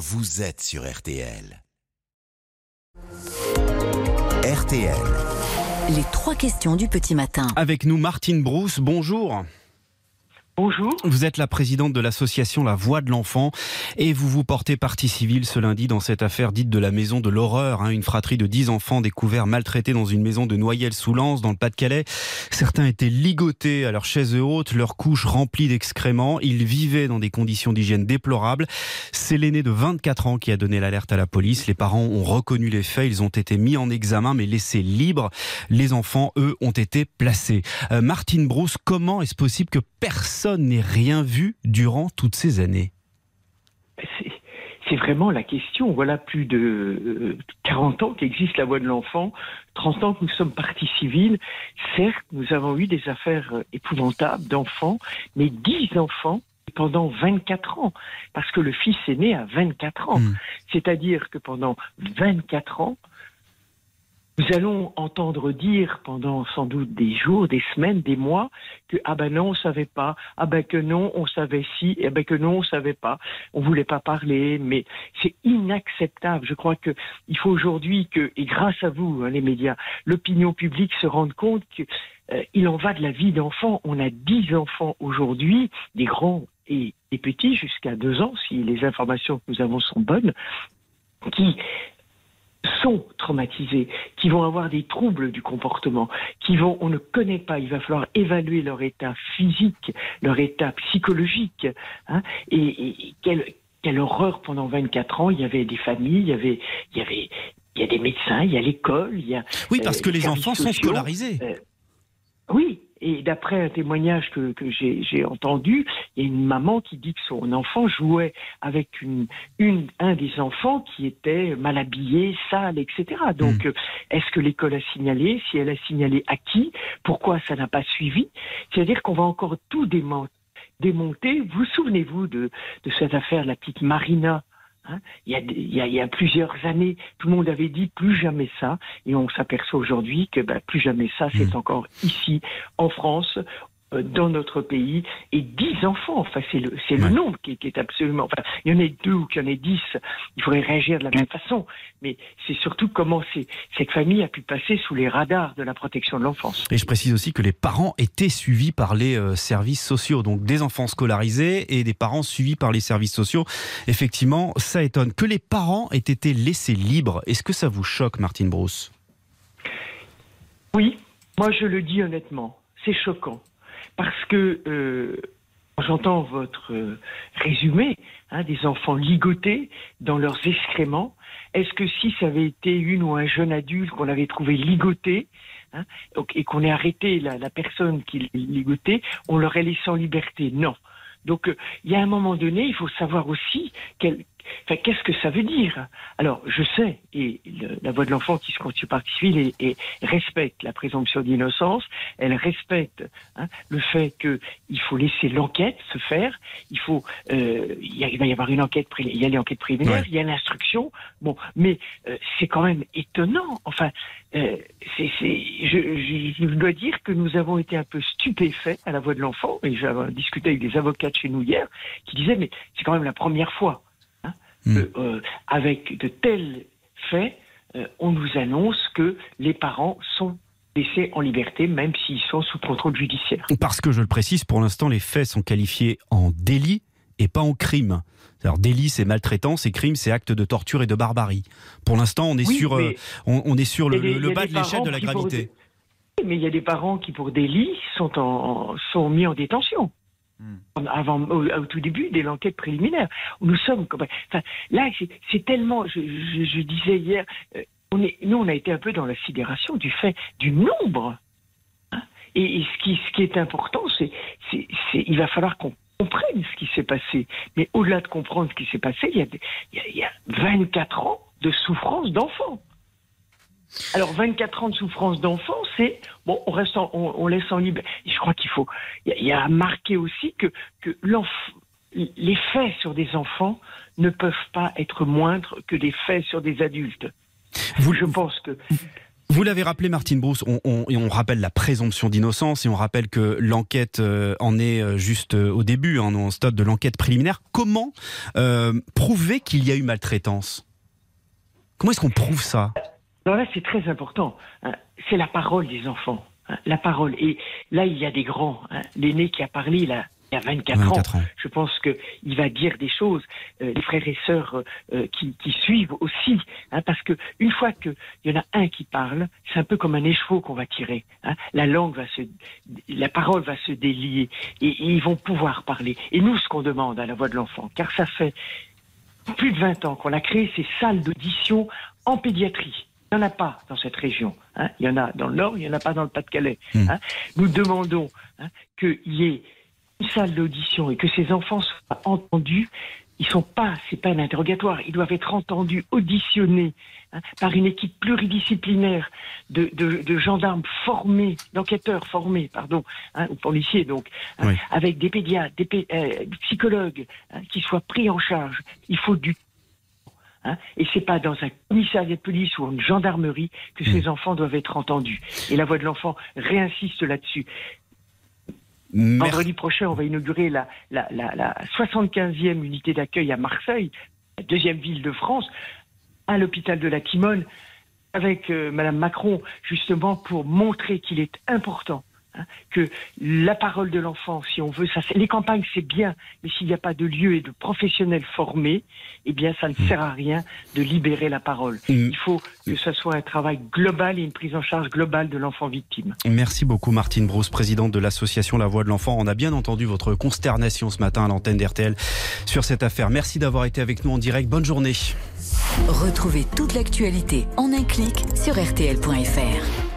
vous êtes sur RTL. RTL. Les trois questions du petit matin. Avec nous, Martine Brousse, bonjour. Bonjour. Vous êtes la présidente de l'association La Voix de l'Enfant et vous vous portez partie civile ce lundi dans cette affaire dite de la maison de l'horreur. Hein, une fratrie de 10 enfants découverts maltraités dans une maison de Noyelles-sous-Lens dans le Pas-de-Calais. Certains étaient ligotés à leur chaise haute, leurs couches remplies d'excréments. Ils vivaient dans des conditions d'hygiène déplorables. C'est l'aîné de 24 ans qui a donné l'alerte à la police. Les parents ont reconnu les faits. Ils ont été mis en examen mais laissés libres. Les enfants, eux, ont été placés. Euh, Martine Brousse, comment est-ce possible que personne n'est rien vu durant toutes ces années c'est vraiment la question. Voilà plus de 40 euh, ans qu'existe la voix de l'enfant, 30 ans que nous sommes partis civils. Certes, nous avons eu des affaires euh, épouvantables d'enfants, mais 10 enfants pendant 24 ans, parce que le fils est né à 24 ans. Hmm. C'est-à-dire que pendant 24 ans, nous allons entendre dire pendant sans doute des jours, des semaines, des mois que ah ben non on savait pas, ah ben que non on savait si, ah ben que non on savait pas, on voulait pas parler, mais c'est inacceptable. Je crois que il faut aujourd'hui que et grâce à vous hein, les médias, l'opinion publique se rende compte que euh, il en va de la vie d'enfants. On a dix enfants aujourd'hui, des grands et des petits jusqu'à deux ans, si les informations que nous avons sont bonnes, qui sont traumatisés, qui vont avoir des troubles du comportement, qui vont, on ne connaît pas, il va falloir évaluer leur état physique, leur état psychologique, hein, et, quelle, quelle horreur pendant 24 ans, il y avait des familles, il y avait, il y avait, il y a des médecins, il y a l'école, il y a... Oui, parce euh, que les enfants sont scolarisés. Euh, oui, et d'après un témoignage que, que j'ai entendu, il y a une maman qui dit que son enfant jouait avec une, une, un des enfants qui était mal habillé, sale, etc. Donc, hmm. euh, est-ce que l'école a signalé? Si elle a signalé à qui? Pourquoi ça n'a pas suivi? C'est-à-dire qu'on va encore tout démonter. Vous souvenez-vous de, de cette affaire, la petite Marina Hein, il, y a, plusieurs années, tout le monde avait dit plus jamais ça, et on s'aperçoit aujourd'hui que ben, plus jamais ça, c'est hmm. encore ici, en France, dans notre pays et 10 enfants. Enfin, c'est le, c'est le nombre qui, est absolument. Enfin, il y en a deux ou qu'il y en ait 10, il faudrait réagir de la même façon. Mais c'est surtout comment cette famille a pu passer sous les radars de la protection de l'enfance. Et je précise aussi que les parents étaient suivis par les euh, services sociaux. Donc des enfants scolarisés et des parents suivis par les services sociaux. Effectivement, ça étonne. Que les parents aient été laissés libres, est-ce que ça vous choque, Martine Brousse? Oui, moi je le dis honnêtement. C'est choquant parce que euh, j'entends votre euh, résumé hein, des enfants ligotés dans leurs excréments. Est-ce que si ça avait été une ou un jeune adulte qu'on avait trouvé ligoté hein, et qu'on ait arrêté la, personne qui ligotait, on l'aurait laissé en liberté? Non. Donc, euh, il y a un moment donné, il faut savoir aussi qu'est-ce que ça veut dire? Alors, je sais, et la voix de l'enfant qui se constitue partie civile et, respecte la présomption d'innocence, elle respecte hein, le fait qu'il faut laisser l'enquête se faire, il faut, euh, il, va y avoir une enquête, il y a l'enquête préliminaire, il y a l'instruction, bon, mais euh, c'est quand même étonnant, enfin, euh, c'est, je, je, dois dire que nous avons été un peu stupéfaits à la voix de l'enfant, et j'avais discuté avec des avocats de chez nous hier, qui disaient, mais c'est quand même la première fois Hmm. Euh, avec de tels faits, euh, on nous annonce que les parents sont laissés en liberté, même s'ils sont sous contrôle judiciaire. Parce que je le précise, pour l'instant, les faits sont qualifiés en délit et pas en crime. Alors délit c'est maltraitance et crime c'est acte de torture et de barbarie. Pour l'instant on est sur euh, on, est sur le, bas de l'échelle de la gravité. Mais il y a des parents qui pour délit sont en, sont mis en détention. Avant, au, tout début de l'enquête préliminaire. Nous sommes. Là, c'est tellement. Je, disais hier, euh, on est, nous, on a été un peu dans la sidération du fait du nombre. Hein. et, ce, qui, est important, c'est, il va falloir qu'on comprenne ce qui s'est passé. Mais au-delà de comprendre ce qui s'est passé, il y, a, il y a 24 ans de souffrance d'enfants. Alors 24 ans de souffrance d'enfant, c'est bon, on reste, on, laisse en liberté. Je crois qu'il faut, il y, a à marquer aussi que que les faits sur des enfants ne peuvent pas être moindres que des faits sur des adultes. Vous, je pense que Vous l'avez rappelé, Martine Brousse, on, on, on, rappelle la présomption d'innocence et on rappelle que l'enquête euh, en est euh, juste euh, au début, hein, au stade de l'enquête préliminaire. Comment euh, prouver qu'il y a eu maltraitance? Comment est-ce qu'on prouve ça? Alors là, c'est très important. Hein. C'est la parole des enfants. Hein, la parole. Et là, il y a des grands. Hein. L'aîné qui a parlé, là, il y a 24, 24 ans. ans. Je pense qu'il va dire des choses, euh, les frères et sœurs euh, qui, qui suivent aussi, hein, parce que une fois qu'il y en a un qui parle, c'est un peu comme un écheveau qu'on va tirer. Hein. La langue va se, la parole va se délier et, et ils vont pouvoir parler. Et nous, ce qu'on demande à la voix de l'enfant, car ça fait plus de 20 ans qu'on a créé ces salles d'audition en pédiatrie. Il n'y en a pas dans cette région. Hein. Il y en a dans le Nord, il n'y en a pas dans le Pas-de-Calais. Mm. Hein. Nous demandons hein, qu'il y ait une salle d'audition et que ces enfants soient entendus. Ils sont pas, c'est pas un interrogatoire. Ils doivent être entendus, auditionnés par une équipe pluridisciplinaire de, de, de gendarmes formés, d'enquêteurs formés, pardon, ou policiers donc, Oui. avec des pédiatres, des, pé- euh, des psychologues qui soient pris en charge. Il faut du Hein, et c'est pas dans un commissariat de police ou une gendarmerie que ces enfants doivent être entendus. Et la voix de l'enfant réinsiste là-dessus. Merci. Vendredi prochain, on va inaugurer la, la, la, la 75e unité d'accueil à Marseille, la deuxième ville de France, à l'hôpital de la Timone, avec euh, Madame Macron, justement pour montrer qu'il est important que la parole de l'enfant, si on veut, ça, les campagnes c'est bien, mais s'il n'y a pas de lieu et de professionnels formés, eh bien, ça ne sert à rien de libérer la parole. Mm. Il faut que ce soit un travail global et une prise en charge globale de l'enfant victime. Merci beaucoup Martine Brousse, présidente de l'association La Voix de l'Enfant. On a bien entendu votre consternation ce matin à l'antenne d'RTL sur cette affaire. Merci d'avoir été avec nous en direct. Bonne journée. Retrouvez toute l'actualité en un clic sur rtl.fr.